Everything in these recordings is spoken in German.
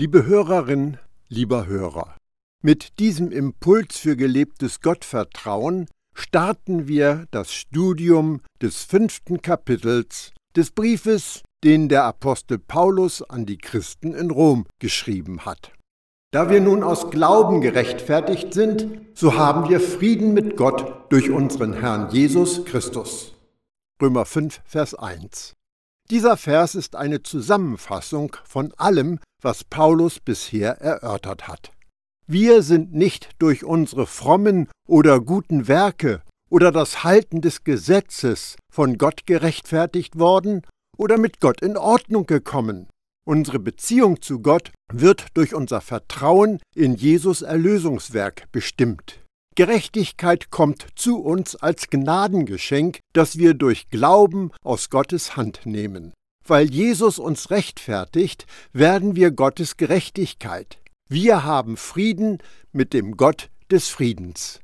Liebe Hörerin, lieber Hörer, mit diesem Impuls für gelebtes Gottvertrauen starten wir das Studium des fünften Kapitels des Briefes, den der Apostel Paulus an die Christen in Rom geschrieben hat. Da wir nun aus Glauben gerechtfertigt sind, so haben wir Frieden mit Gott durch unseren Herrn Jesus Christus. Römer 5, Vers 1. Dieser Vers ist eine Zusammenfassung von allem, was Paulus bisher erörtert hat. Wir sind nicht durch unsere frommen oder guten Werke oder das Halten des Gesetzes von Gott gerechtfertigt worden oder mit Gott in Ordnung gekommen. Unsere Beziehung zu Gott wird durch unser Vertrauen in Jesus Erlösungswerk bestimmt. Gerechtigkeit kommt zu uns als Gnadengeschenk, das wir durch Glauben aus Gottes Hand nehmen. Weil Jesus uns rechtfertigt, werden wir Gottes Gerechtigkeit. Wir haben Frieden mit dem Gott des Friedens.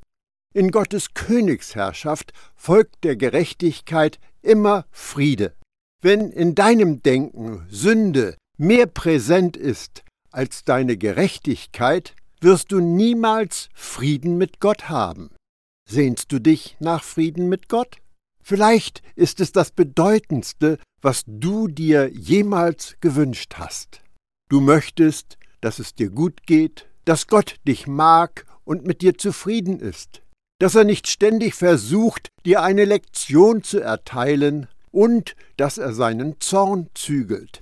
In Gottes Königsherrschaft folgt der Gerechtigkeit immer Friede. Wenn in deinem Denken Sünde mehr präsent ist als deine Gerechtigkeit, wirst du niemals Frieden mit Gott haben. Sehnst du dich nach Frieden mit Gott? Vielleicht ist es das Bedeutendste, was du dir jemals gewünscht hast. Du möchtest, dass es dir gut geht, dass Gott dich mag und mit dir zufrieden ist, dass er nicht ständig versucht, dir eine Lektion zu erteilen und dass er seinen Zorn zügelt.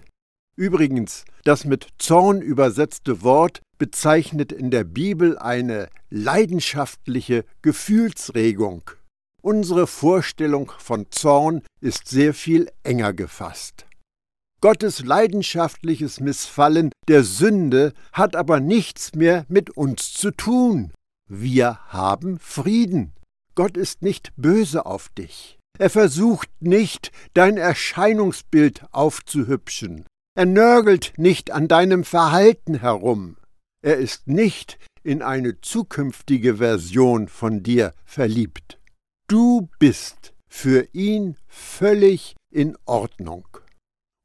Übrigens, das mit Zorn übersetzte Wort bezeichnet in der Bibel eine leidenschaftliche Gefühlsregung. Unsere Vorstellung von Zorn ist sehr viel enger gefasst. Gottes leidenschaftliches Missfallen der Sünde hat aber nichts mehr mit uns zu tun. Wir haben Frieden. Gott ist nicht böse auf dich. Er versucht nicht, dein Erscheinungsbild aufzuhübschen. Er nörgelt nicht an deinem Verhalten herum. Er ist nicht in eine zukünftige Version von dir verliebt. Du bist für ihn völlig in Ordnung.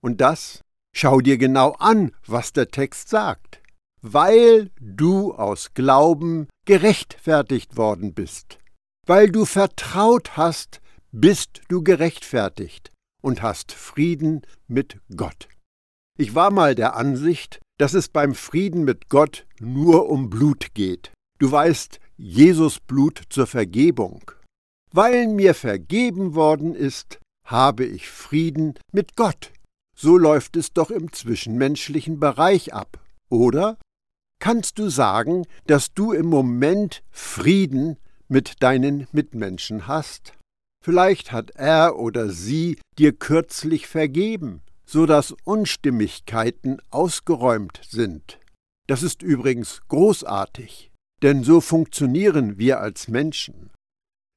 Und das schau dir genau an, was der Text sagt. Weil du aus Glauben gerechtfertigt worden bist. Weil du vertraut hast, bist du gerechtfertigt und hast Frieden mit Gott. Ich war mal der Ansicht, dass es beim Frieden mit Gott nur um Blut geht. Du weißt, Jesus Blut zur Vergebung. Weil mir vergeben worden ist, habe ich Frieden mit Gott. So läuft es doch im zwischenmenschlichen Bereich ab, oder? Kannst du sagen, dass du im Moment Frieden mit deinen Mitmenschen hast? Vielleicht hat er oder sie dir kürzlich vergeben so dass Unstimmigkeiten ausgeräumt sind. Das ist übrigens großartig, denn so funktionieren wir als Menschen.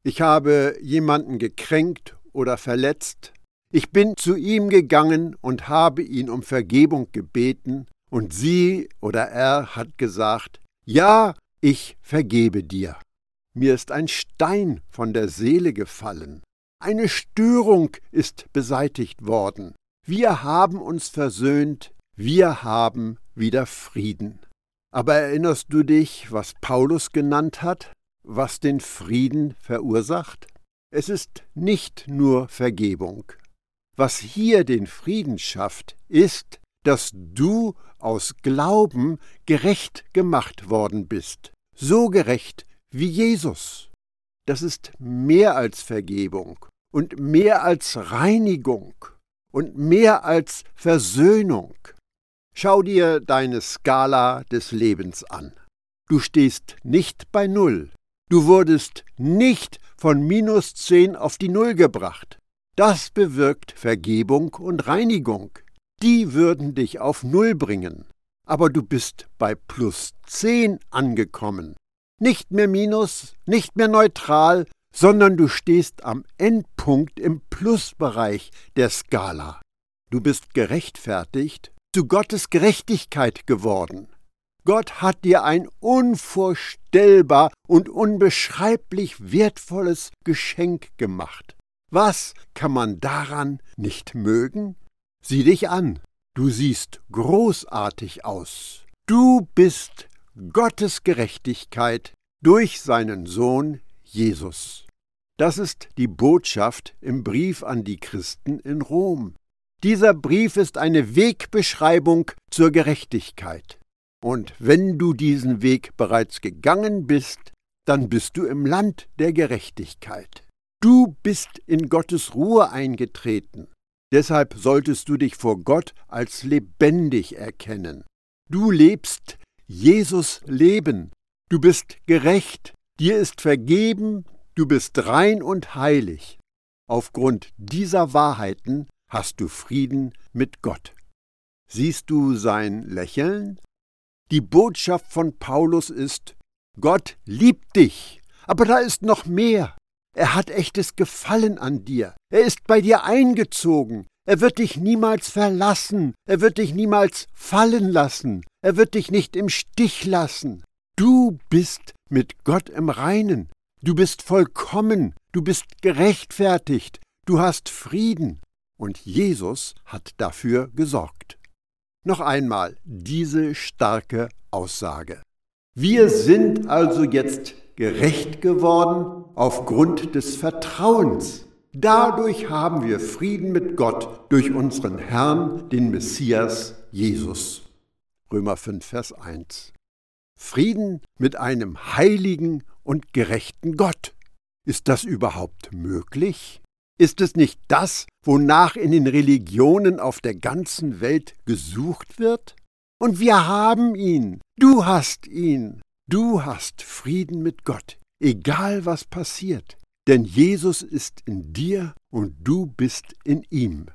Ich habe jemanden gekränkt oder verletzt, ich bin zu ihm gegangen und habe ihn um Vergebung gebeten, und sie oder er hat gesagt, ja, ich vergebe dir. Mir ist ein Stein von der Seele gefallen, eine Störung ist beseitigt worden, wir haben uns versöhnt, wir haben wieder Frieden. Aber erinnerst du dich, was Paulus genannt hat, was den Frieden verursacht? Es ist nicht nur Vergebung. Was hier den Frieden schafft, ist, dass du aus Glauben gerecht gemacht worden bist, so gerecht wie Jesus. Das ist mehr als Vergebung und mehr als Reinigung und mehr als Versöhnung. Schau dir deine Skala des Lebens an. Du stehst nicht bei Null. Du wurdest nicht von minus zehn auf die Null gebracht. Das bewirkt Vergebung und Reinigung. Die würden dich auf Null bringen. Aber du bist bei plus zehn angekommen. Nicht mehr minus, nicht mehr neutral, sondern du stehst am Endpunkt im Plusbereich der Skala. Du bist gerechtfertigt, zu Gottes Gerechtigkeit geworden. Gott hat dir ein unvorstellbar und unbeschreiblich wertvolles Geschenk gemacht. Was kann man daran nicht mögen? Sieh dich an, du siehst großartig aus. Du bist Gottes Gerechtigkeit durch seinen Sohn Jesus. Das ist die Botschaft im Brief an die Christen in Rom. Dieser Brief ist eine Wegbeschreibung zur Gerechtigkeit. Und wenn du diesen Weg bereits gegangen bist, dann bist du im Land der Gerechtigkeit. Du bist in Gottes Ruhe eingetreten. Deshalb solltest du dich vor Gott als lebendig erkennen. Du lebst Jesus Leben. Du bist gerecht, dir ist vergeben, du bist rein und heilig. Aufgrund dieser Wahrheiten hast du Frieden mit Gott. Siehst du sein Lächeln? Die Botschaft von Paulus ist, Gott liebt dich, aber da ist noch mehr. Er hat echtes Gefallen an dir. Er ist bei dir eingezogen. Er wird dich niemals verlassen. Er wird dich niemals fallen lassen. Er wird dich nicht im Stich lassen. Du bist mit Gott im Reinen. Du bist vollkommen. Du bist gerechtfertigt. Du hast Frieden. Und Jesus hat dafür gesorgt. Noch einmal diese starke Aussage. Wir sind also jetzt gerecht geworden aufgrund des Vertrauens. Dadurch haben wir Frieden mit Gott durch unseren Herrn, den Messias Jesus. Römer 5, Vers 1. Frieden mit einem heiligen und gerechten Gott. Ist das überhaupt möglich? Ist es nicht das, wonach in den Religionen auf der ganzen Welt gesucht wird? Und wir haben ihn. Du hast ihn. Du hast Frieden mit Gott, egal was passiert. Denn Jesus ist in dir und du bist in ihm.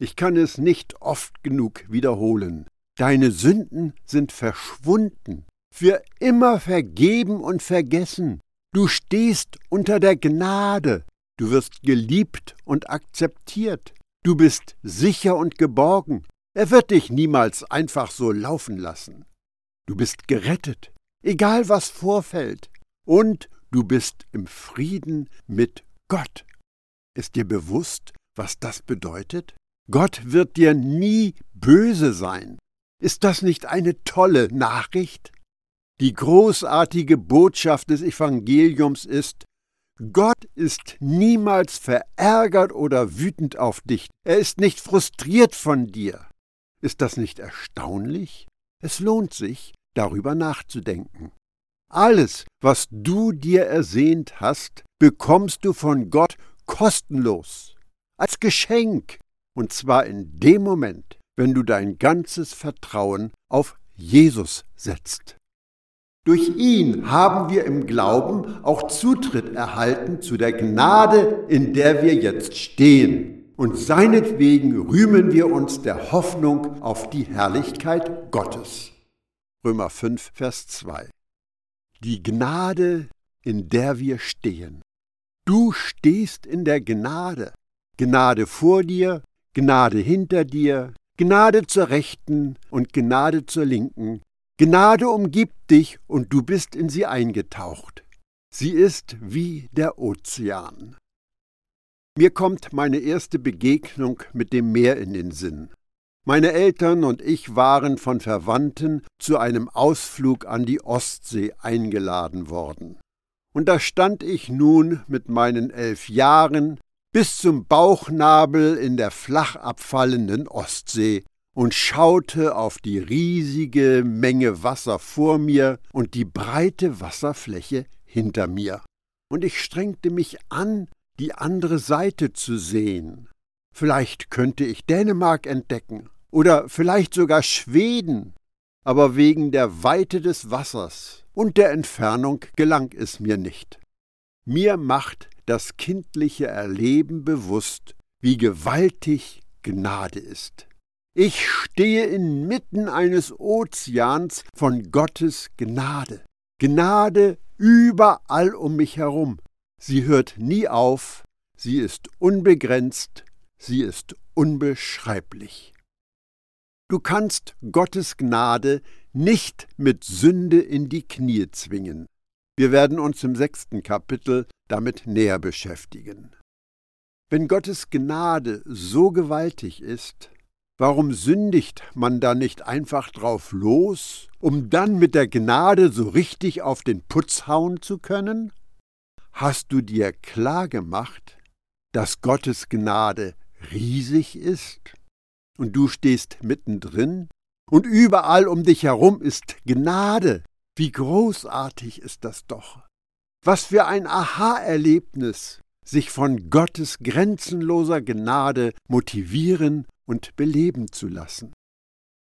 Ich kann es nicht oft genug wiederholen. Deine Sünden sind verschwunden, für immer vergeben und vergessen. Du stehst unter der Gnade, du wirst geliebt und akzeptiert, du bist sicher und geborgen, er wird dich niemals einfach so laufen lassen. Du bist gerettet, egal was vorfällt, und du bist im Frieden mit Gott. Ist dir bewusst, was das bedeutet? Gott wird dir nie böse sein. Ist das nicht eine tolle Nachricht? Die großartige Botschaft des Evangeliums ist, Gott ist niemals verärgert oder wütend auf dich. Er ist nicht frustriert von dir. Ist das nicht erstaunlich? Es lohnt sich, darüber nachzudenken. Alles, was du dir ersehnt hast, bekommst du von Gott kostenlos, als Geschenk, und zwar in dem Moment, wenn du dein ganzes Vertrauen auf Jesus setzt. Durch ihn haben wir im Glauben auch Zutritt erhalten zu der Gnade, in der wir jetzt stehen und seinetwegen rühmen wir uns der Hoffnung auf die Herrlichkeit Gottes. Römer 5, Vers 2. Die Gnade, in der wir stehen. Du stehst in der Gnade. Gnade vor dir, Gnade hinter dir, Gnade zur Rechten und Gnade zur Linken. Gnade umgibt dich und du bist in sie eingetaucht. Sie ist wie der Ozean. Mir kommt meine erste Begegnung mit dem Meer in den Sinn. Meine Eltern und ich waren von Verwandten zu einem Ausflug an die Ostsee eingeladen worden. Und da stand ich nun mit meinen elf Jahren bis zum Bauchnabel in der flach abfallenden Ostsee und schaute auf die riesige Menge Wasser vor mir und die breite Wasserfläche hinter mir. Und ich strengte mich an, die andere Seite zu sehen. Vielleicht könnte ich Dänemark entdecken oder vielleicht sogar Schweden, aber wegen der Weite des Wassers und der Entfernung gelang es mir nicht. Mir macht das kindliche Erleben bewusst, wie gewaltig Gnade ist. Ich stehe inmitten eines Ozeans von Gottes Gnade. Gnade überall um mich herum. Sie hört nie auf, sie ist unbegrenzt, sie ist unbeschreiblich. Du kannst Gottes Gnade nicht mit Sünde in die Knie zwingen. Wir werden uns im sechsten Kapitel damit näher beschäftigen. Wenn Gottes Gnade so gewaltig ist, Warum sündigt man da nicht einfach drauf los, um dann mit der Gnade so richtig auf den Putz hauen zu können? Hast du dir klar gemacht, dass Gottes Gnade riesig ist und du stehst mittendrin und überall um dich herum ist Gnade? Wie großartig ist das doch! Was für ein Aha-Erlebnis, sich von Gottes grenzenloser Gnade motivieren und beleben zu lassen.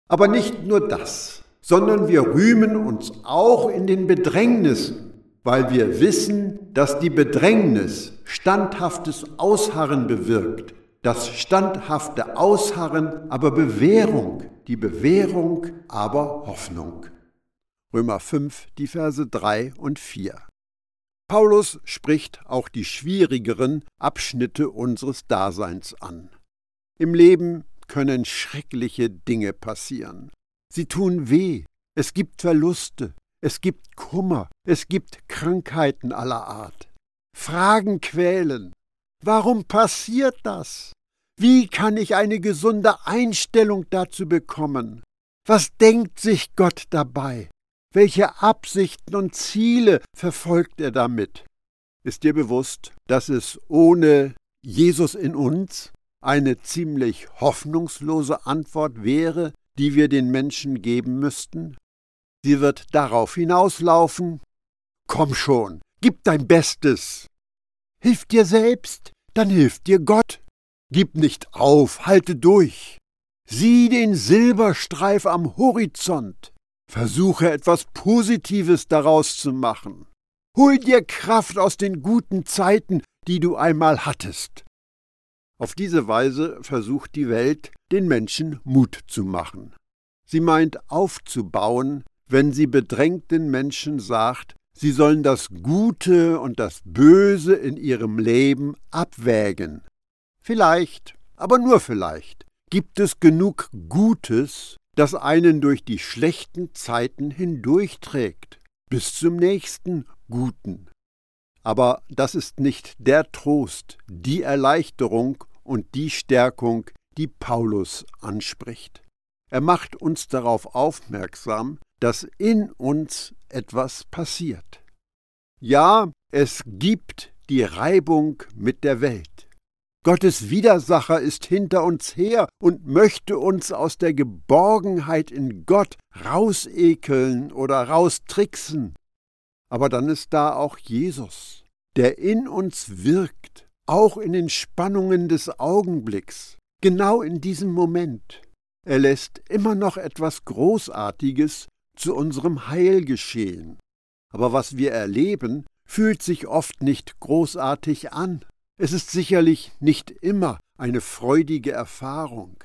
Aber nicht nur das, sondern wir rühmen uns auch in den Bedrängnissen, weil wir wissen, dass die Bedrängnis standhaftes Ausharren bewirkt, das standhafte Ausharren aber Bewährung, die Bewährung aber Hoffnung. Römer 5, die Verse 3 und 4. Paulus spricht auch die schwierigeren Abschnitte unseres Daseins an. Im Leben können schreckliche Dinge passieren. Sie tun weh, es gibt Verluste, es gibt Kummer, es gibt Krankheiten aller Art. Fragen quälen. Warum passiert das? Wie kann ich eine gesunde Einstellung dazu bekommen? Was denkt sich Gott dabei? Welche Absichten und Ziele verfolgt er damit? Ist dir bewusst, dass es ohne Jesus in uns eine ziemlich hoffnungslose Antwort wäre, die wir den Menschen geben müssten? Sie wird darauf hinauslaufen, komm schon, gib dein Bestes. Hilf dir selbst, dann hilft dir Gott. Gib nicht auf, halte durch. Sieh den Silberstreif am Horizont. Versuche etwas Positives daraus zu machen. Hol dir Kraft aus den guten Zeiten, die du einmal hattest. Auf diese Weise versucht die Welt, den Menschen Mut zu machen. Sie meint aufzubauen, wenn sie bedrängten Menschen sagt, sie sollen das Gute und das Böse in ihrem Leben abwägen. Vielleicht, aber nur vielleicht, gibt es genug Gutes, das einen durch die schlechten Zeiten hindurchträgt, bis zum nächsten Guten. Aber das ist nicht der Trost, die Erleichterung und die Stärkung, die Paulus anspricht. Er macht uns darauf aufmerksam, dass in uns etwas passiert. Ja, es gibt die Reibung mit der Welt. Gottes Widersacher ist hinter uns her und möchte uns aus der Geborgenheit in Gott rausekeln oder raustricksen. Aber dann ist da auch Jesus, der in uns wirkt, auch in den Spannungen des Augenblicks, genau in diesem Moment. Er lässt immer noch etwas Großartiges zu unserem Heil geschehen. Aber was wir erleben, fühlt sich oft nicht großartig an. Es ist sicherlich nicht immer eine freudige Erfahrung.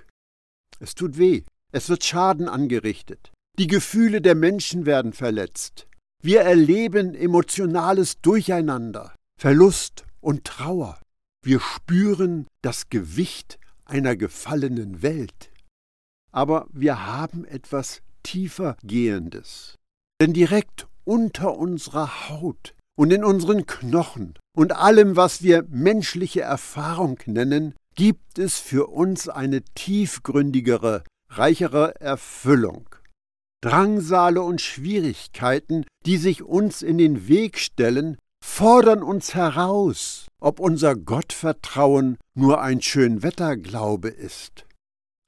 Es tut weh, es wird Schaden angerichtet, die Gefühle der Menschen werden verletzt, wir erleben emotionales Durcheinander, Verlust und Trauer. Wir spüren das Gewicht einer gefallenen Welt. Aber wir haben etwas tiefer gehendes. Denn direkt unter unserer Haut und in unseren Knochen und allem, was wir menschliche Erfahrung nennen, gibt es für uns eine tiefgründigere, reichere Erfüllung. Drangsale und Schwierigkeiten, die sich uns in den Weg stellen, fordern uns heraus, ob unser Gottvertrauen nur ein Schönwetterglaube ist.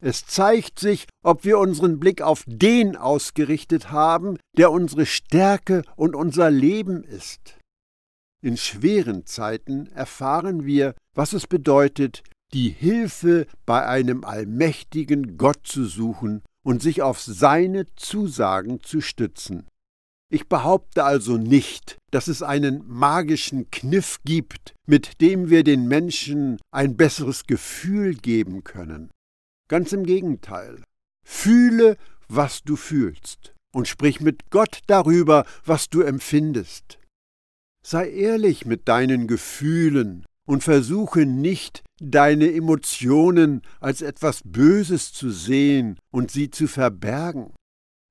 Es zeigt sich, ob wir unseren Blick auf den ausgerichtet haben, der unsere Stärke und unser Leben ist. In schweren Zeiten erfahren wir, was es bedeutet, die Hilfe bei einem allmächtigen Gott zu suchen und sich auf seine Zusagen zu stützen. Ich behaupte also nicht, dass es einen magischen Kniff gibt, mit dem wir den Menschen ein besseres Gefühl geben können. Ganz im Gegenteil. Fühle, was du fühlst, und sprich mit Gott darüber, was du empfindest. Sei ehrlich mit deinen Gefühlen und versuche nicht, deine Emotionen als etwas Böses zu sehen und sie zu verbergen.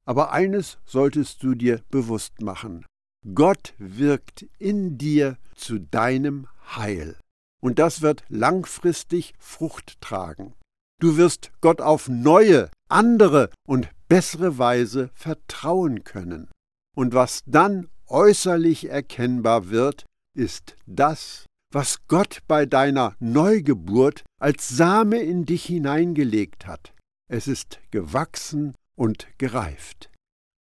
Aber eines solltest du dir bewusst machen. Gott wirkt in dir zu deinem Heil. Und das wird langfristig Frucht tragen. Du wirst Gott auf neue, andere und bessere Weise vertrauen können. Und was dann äußerlich erkennbar wird, ist das, was Gott bei deiner Neugeburt als Same in dich hineingelegt hat. Es ist gewachsen und gereift.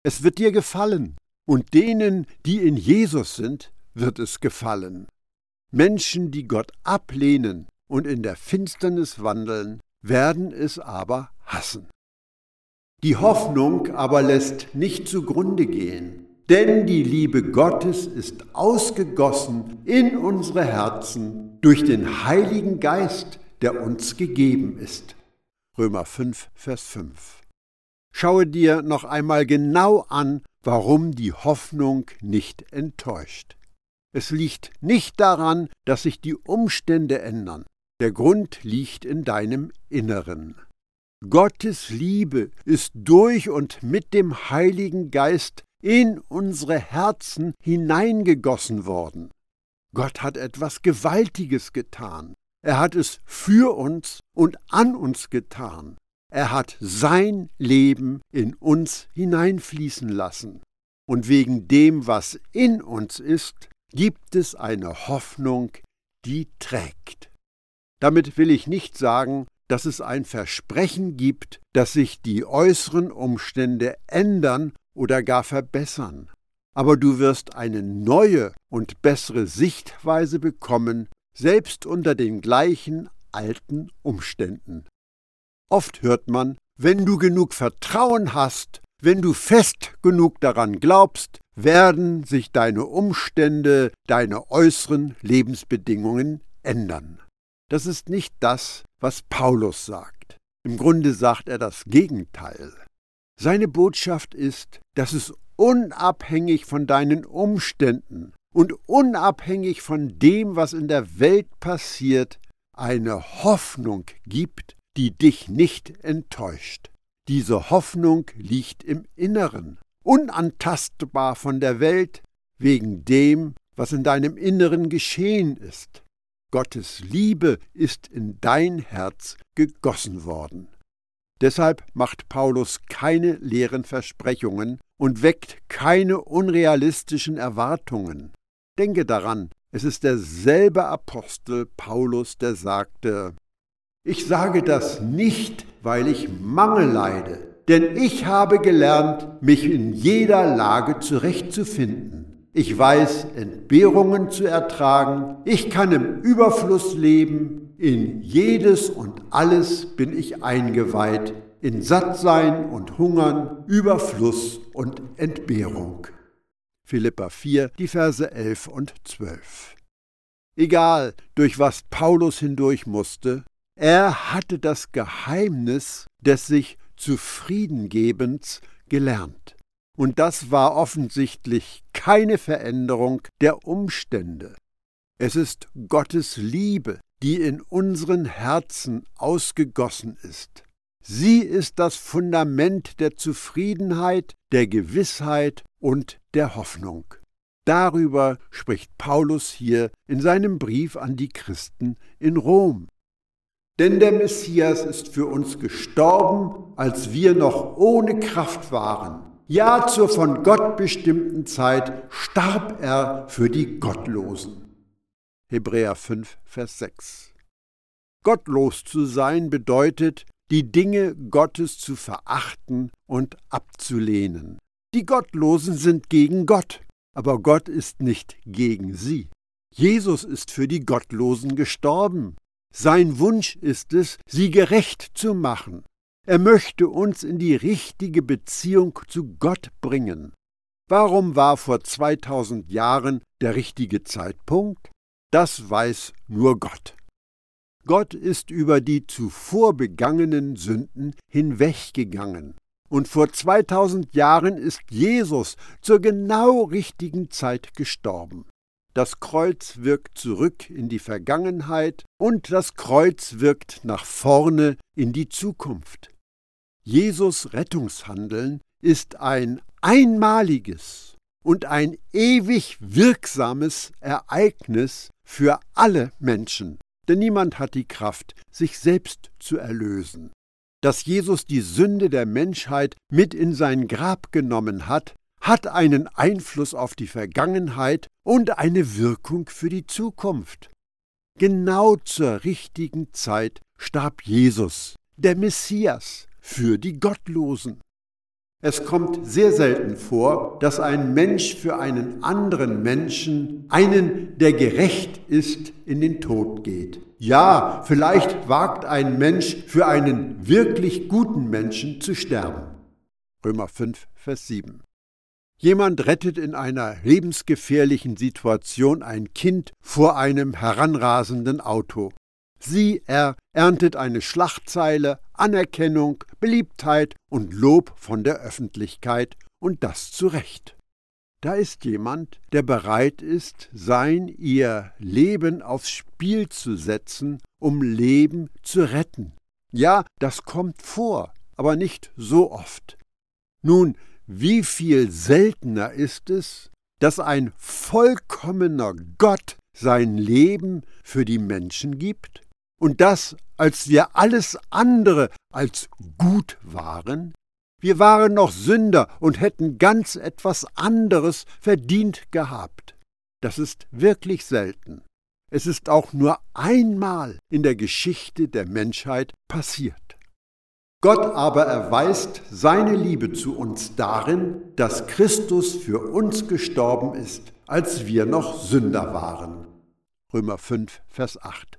Es wird dir gefallen, und denen, die in Jesus sind, wird es gefallen. Menschen, die Gott ablehnen und in der Finsternis wandeln, werden es aber hassen. Die Hoffnung aber lässt nicht zugrunde gehen, denn die Liebe Gottes ist ausgegossen in unsere Herzen durch den Heiligen Geist, der uns gegeben ist. Römer 5, Vers 5. Schaue dir noch einmal genau an, warum die Hoffnung nicht enttäuscht. Es liegt nicht daran, dass sich die Umstände ändern. Der Grund liegt in deinem Inneren. Gottes Liebe ist durch und mit dem Heiligen Geist in unsere Herzen hineingegossen worden. Gott hat etwas Gewaltiges getan. Er hat es für uns und an uns getan. Er hat sein Leben in uns hineinfließen lassen. Und wegen dem, was in uns ist, gibt es eine Hoffnung, die trägt. Damit will ich nicht sagen, dass es ein Versprechen gibt, dass sich die äußeren Umstände ändern oder gar verbessern. Aber du wirst eine neue und bessere Sichtweise bekommen, selbst unter den gleichen alten Umständen. Oft hört man, wenn du genug Vertrauen hast, wenn du fest genug daran glaubst, werden sich deine Umstände, deine äußeren Lebensbedingungen ändern. Das ist nicht das, was Paulus sagt. Im Grunde sagt er das Gegenteil. Seine Botschaft ist, dass es unabhängig von deinen Umständen und unabhängig von dem, was in der Welt passiert, eine Hoffnung gibt, die dich nicht enttäuscht. Diese Hoffnung liegt im Inneren, unantastbar von der Welt, wegen dem, was in deinem Inneren geschehen ist. Gottes Liebe ist in dein Herz gegossen worden. Deshalb macht Paulus keine leeren Versprechungen und weckt keine unrealistischen Erwartungen. Denke daran, es ist derselbe Apostel Paulus, der sagte, ich sage das nicht, weil ich Mangel leide, denn ich habe gelernt, mich in jeder Lage zurechtzufinden. Ich weiß, Entbehrungen zu ertragen, ich kann im Überfluss leben, in jedes und alles bin ich eingeweiht, in Sattsein und Hungern, Überfluss und Entbehrung. Philippa 4, die Verse 11 und 12. Egal, durch was Paulus hindurch musste, er hatte das Geheimnis des sich Zufriedengebens gelernt. Und das war offensichtlich keine Veränderung der Umstände. Es ist Gottes Liebe, die in unseren Herzen ausgegossen ist. Sie ist das Fundament der Zufriedenheit, der Gewissheit und der Hoffnung. Darüber spricht Paulus hier in seinem Brief an die Christen in Rom. Denn der Messias ist für uns gestorben, als wir noch ohne Kraft waren. Ja, zur von Gott bestimmten Zeit starb er für die Gottlosen. Hebräer 5, Vers 6. Gottlos zu sein bedeutet, die Dinge Gottes zu verachten und abzulehnen. Die Gottlosen sind gegen Gott, aber Gott ist nicht gegen sie. Jesus ist für die Gottlosen gestorben, sein Wunsch ist es, sie gerecht zu machen. Er möchte uns in die richtige Beziehung zu Gott bringen. Warum war vor 2000 Jahren der richtige Zeitpunkt? Das weiß nur Gott. Gott ist über die zuvor begangenen Sünden hinweggegangen. Und vor 2000 Jahren ist Jesus zur genau richtigen Zeit gestorben. Das Kreuz wirkt zurück in die Vergangenheit und das Kreuz wirkt nach vorne in die Zukunft. Jesus Rettungshandeln ist ein einmaliges und ein ewig wirksames Ereignis für alle Menschen. denn niemand hat die Kraft, sich selbst zu erlösen. Dass Jesus die Sünde der Menschheit mit in sein Grab genommen hat, hat einen Einfluss auf die Vergangenheit und eine Wirkung für die Zukunft. Genau zur richtigen Zeit starb Jesus, der Messias, für die Gottlosen. Es kommt sehr selten vor, dass ein Mensch für einen anderen Menschen, einen, der gerecht ist, in den Tod geht. Ja, vielleicht wagt ein Mensch für einen wirklich guten Menschen zu sterben. Römer 5, Vers 7. Jemand rettet in einer lebensgefährlichen Situation ein Kind vor einem heranrasenden Auto. Sie, er, erntet eine Schlagzeile, Anerkennung, Beliebtheit und Lob von der Öffentlichkeit, und das zu Recht. Da ist jemand, der bereit ist, sein, ihr Leben aufs Spiel zu setzen, um Leben zu retten. Ja, das kommt vor, aber nicht so oft. Nun, wie viel seltener ist es, dass ein vollkommener Gott sein Leben für die Menschen gibt? Und das, als wir alles andere als gut waren? Wir waren noch Sünder und hätten ganz etwas anderes verdient gehabt. Das ist wirklich selten. Es ist auch nur einmal in der Geschichte der Menschheit passiert. Gott aber erweist seine Liebe zu uns darin, dass Christus für uns gestorben ist, als wir noch Sünder waren. Römer 5, Vers 8.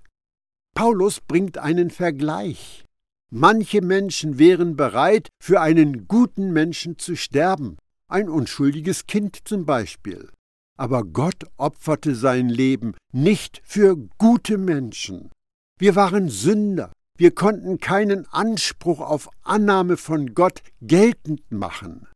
Paulus bringt einen Vergleich. Manche Menschen wären bereit, für einen guten Menschen zu sterben, ein unschuldiges Kind zum Beispiel. Aber Gott opferte sein Leben nicht für gute Menschen. Wir waren Sünder, wir konnten keinen Anspruch auf Annahme von Gott geltend machen.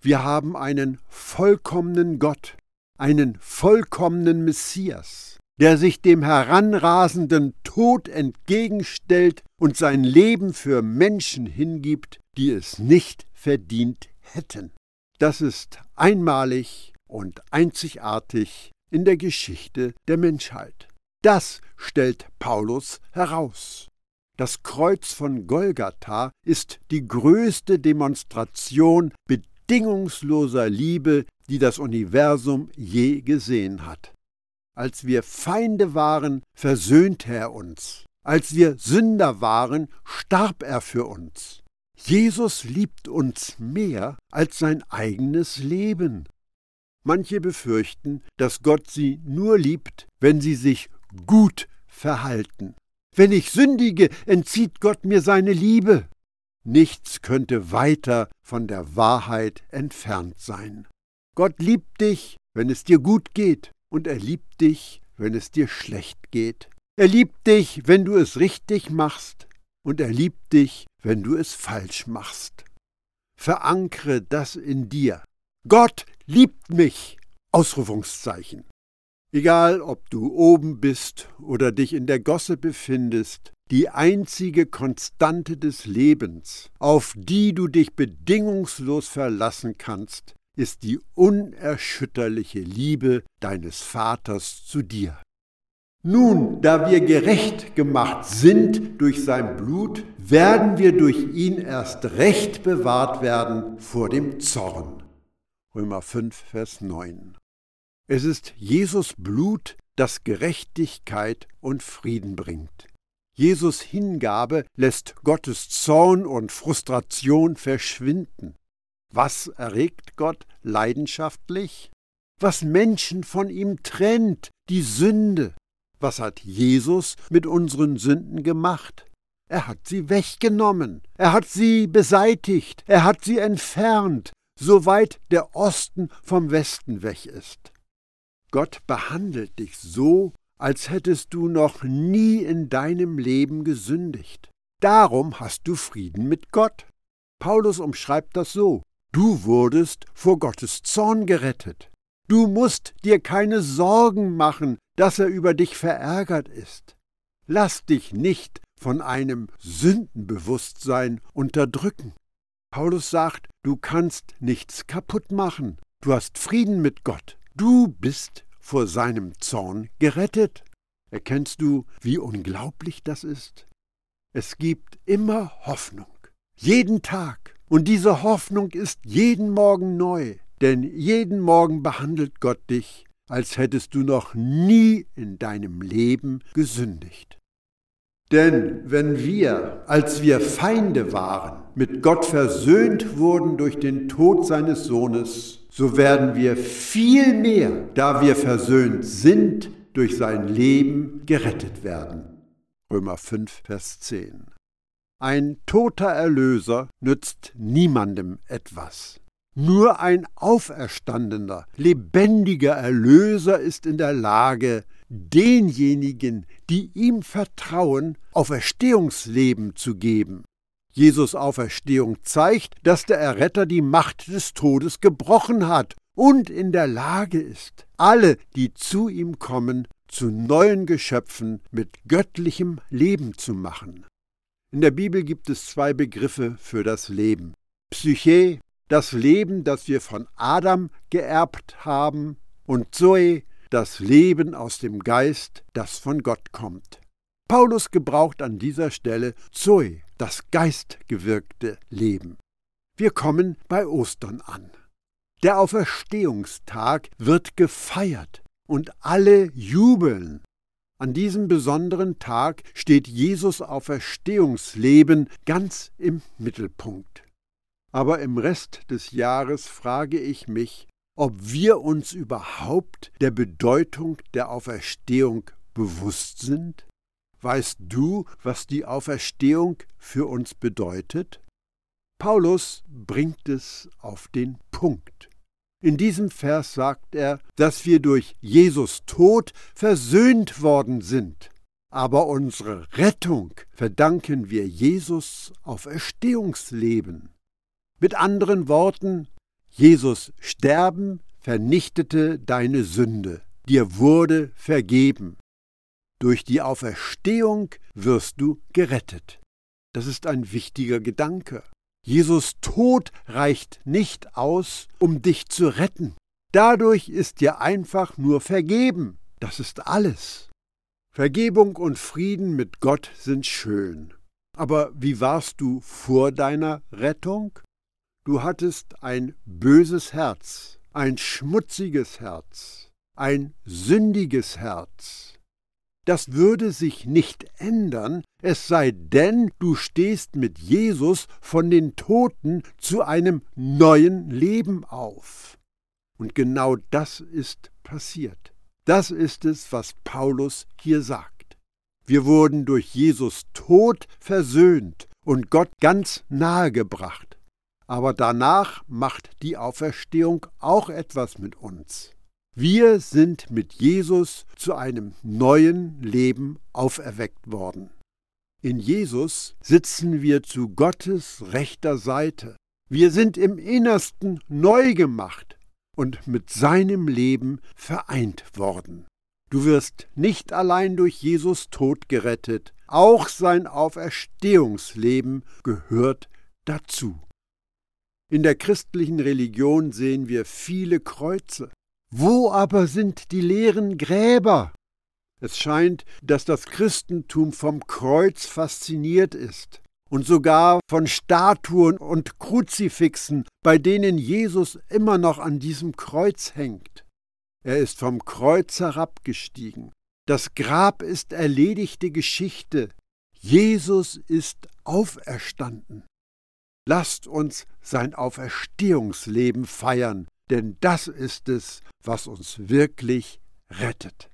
Wir haben einen vollkommenen Gott, einen vollkommenen Messias der sich dem heranrasenden Tod entgegenstellt und sein Leben für Menschen hingibt, die es nicht verdient hätten. Das ist einmalig und einzigartig in der Geschichte der Menschheit. Das stellt Paulus heraus. Das Kreuz von Golgatha ist die größte Demonstration bedingungsloser Liebe, die das Universum je gesehen hat. Als wir Feinde waren, versöhnte er uns. Als wir Sünder waren, starb er für uns. Jesus liebt uns mehr als sein eigenes Leben. Manche befürchten, dass Gott sie nur liebt, wenn sie sich gut verhalten. Wenn ich sündige, entzieht Gott mir seine Liebe. Nichts könnte weiter von der Wahrheit entfernt sein. Gott liebt dich, wenn es dir gut geht und er liebt dich, wenn es dir schlecht geht. Er liebt dich, wenn du es richtig machst, und er liebt dich, wenn du es falsch machst. Verankre das in dir. Gott liebt mich! Ausrufungszeichen. Egal, ob du oben bist oder dich in der Gosse befindest, die einzige Konstante des Lebens, auf die du dich bedingungslos verlassen kannst, ist die unerschütterliche Liebe deines Vaters zu dir. Nun, da wir gerecht gemacht sind durch sein Blut, werden wir durch ihn erst recht bewahrt werden vor dem Zorn. Römer 5, Vers 9. Es ist Jesus Blut, das Gerechtigkeit und Frieden bringt. Jesus Hingabe lässt Gottes Zorn und Frustration verschwinden. Was erregt Gott leidenschaftlich? Was Menschen von ihm trennt, die Sünde. Was hat Jesus mit unseren Sünden gemacht? Er hat sie weggenommen, er hat sie beseitigt, er hat sie entfernt, soweit der Osten vom Westen weg ist. Gott behandelt dich so, als hättest du noch nie in deinem Leben gesündigt. Darum hast du Frieden mit Gott. Paulus umschreibt das so. Du wurdest vor Gottes Zorn gerettet. Du musst dir keine Sorgen machen, dass er über dich verärgert ist. Lass dich nicht von einem Sündenbewusstsein unterdrücken. Paulus sagt, du kannst nichts kaputt machen. Du hast Frieden mit Gott. Du bist vor seinem Zorn gerettet. Erkennst du, wie unglaublich das ist? Es gibt immer Hoffnung, jeden Tag. Und diese Hoffnung ist jeden Morgen neu, denn jeden Morgen behandelt Gott dich, als hättest du noch nie in deinem Leben gesündigt. Denn wenn wir, als wir Feinde waren, mit Gott versöhnt wurden durch den Tod seines Sohnes, so werden wir viel mehr, da wir versöhnt sind, durch sein Leben gerettet werden. Römer 5, Vers 10. Ein toter Erlöser nützt niemandem etwas. Nur ein auferstandener, lebendiger Erlöser ist in der Lage, denjenigen, die ihm vertrauen, Auferstehungsleben zu geben. Jesus Auferstehung zeigt, dass der Erretter die Macht des Todes gebrochen hat und in der Lage ist, alle, die zu ihm kommen, zu neuen Geschöpfen mit göttlichem Leben zu machen. In der Bibel gibt es zwei Begriffe für das Leben. Psyche das Leben, das wir von Adam geerbt haben, und Zoe, das Leben aus dem Geist, das von Gott kommt. Paulus gebraucht an dieser Stelle Zoe, das geistgewirkte Leben. Wir kommen bei Ostern an. Der Auferstehungstag wird gefeiert und alle jubeln. An diesem besonderen Tag steht Jesus Auferstehungsleben ganz im Mittelpunkt. Aber im Rest des Jahres frage ich mich, ob wir uns überhaupt der Bedeutung der Auferstehung bewusst sind? Weißt du, was die Auferstehung für uns bedeutet? Paulus bringt es auf den Punkt. In diesem Vers sagt er, dass wir durch Jesus Tod versöhnt worden sind. Aber unsere Rettung verdanken wir Jesus Auferstehungsleben. Mit anderen Worten, Jesus Sterben vernichtete deine Sünde, dir wurde vergeben. Durch die Auferstehung wirst du gerettet. Das ist ein wichtiger Gedanke. Jesus Tod reicht nicht aus, um dich zu retten. Dadurch ist dir einfach nur vergeben. Das ist alles. Vergebung und Frieden mit Gott sind schön. Aber wie warst du vor deiner Rettung? Du hattest ein böses Herz, ein schmutziges Herz, ein sündiges Herz. Das würde sich nicht ändern, es sei denn, du stehst mit Jesus von den Toten zu einem neuen Leben auf. Und genau das ist passiert. Das ist es, was Paulus hier sagt. Wir wurden durch Jesus Tod versöhnt und Gott ganz nahe gebracht. Aber danach macht die Auferstehung auch etwas mit uns. Wir sind mit Jesus zu einem neuen Leben auferweckt worden. In Jesus sitzen wir zu Gottes rechter Seite. Wir sind im Innersten neu gemacht und mit seinem Leben vereint worden. Du wirst nicht allein durch Jesus Tod gerettet, auch sein Auferstehungsleben gehört dazu. In der christlichen Religion sehen wir viele Kreuze. Wo aber sind die leeren Gräber? Es scheint, dass das Christentum vom Kreuz fasziniert ist und sogar von Statuen und Kruzifixen, bei denen Jesus immer noch an diesem Kreuz hängt. Er ist vom Kreuz herabgestiegen. Das Grab ist erledigte Geschichte. Jesus ist auferstanden. Lasst uns sein Auferstehungsleben feiern, denn das ist es, was uns wirklich rettet.